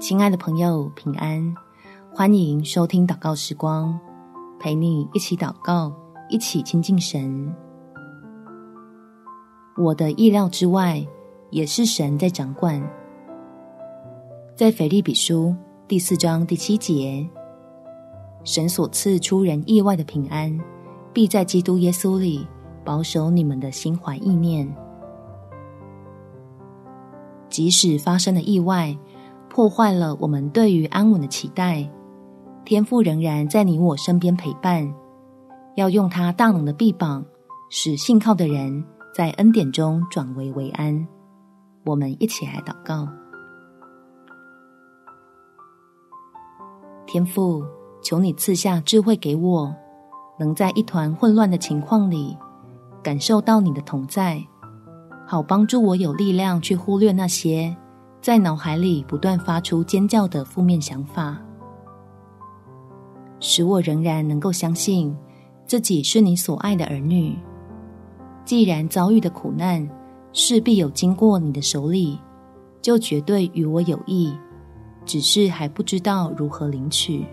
亲爱的朋友，平安！欢迎收听祷告时光，陪你一起祷告，一起亲近神。我的意料之外，也是神在掌管。在腓利比书第四章第七节，神所赐出人意外的平安，必在基督耶稣里保守你们的心怀意念。即使发生了意外，破坏了我们对于安稳的期待，天父仍然在你我身边陪伴，要用他大能的臂膀，使信靠的人在恩典中转危为安。我们一起来祷告：天父，求你赐下智慧给我，能在一团混乱的情况里，感受到你的同在，好帮助我有力量去忽略那些。在脑海里不断发出尖叫的负面想法，使我仍然能够相信自己是你所爱的儿女。既然遭遇的苦难势必有经过你的手里，就绝对与我有益，只是还不知道如何领取，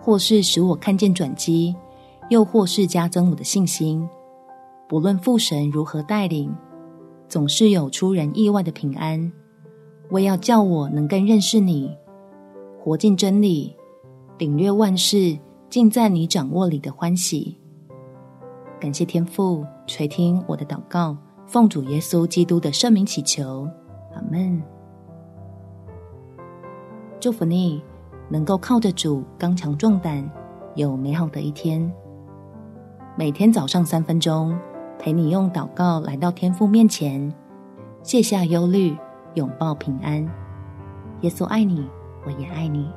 或是使我看见转机，又或是加增我的信心。不论父神如何带领。总是有出人意外的平安，我要叫我能更认识你，活进真理，领略万事尽在你掌握里的欢喜。感谢天父垂听我的祷告，奉主耶稣基督的圣名祈求，阿门。祝福你能够靠着主刚强壮胆，有美好的一天。每天早上三分钟。陪你用祷告来到天父面前，卸下忧虑，拥抱平安。耶稣爱你，我也爱你。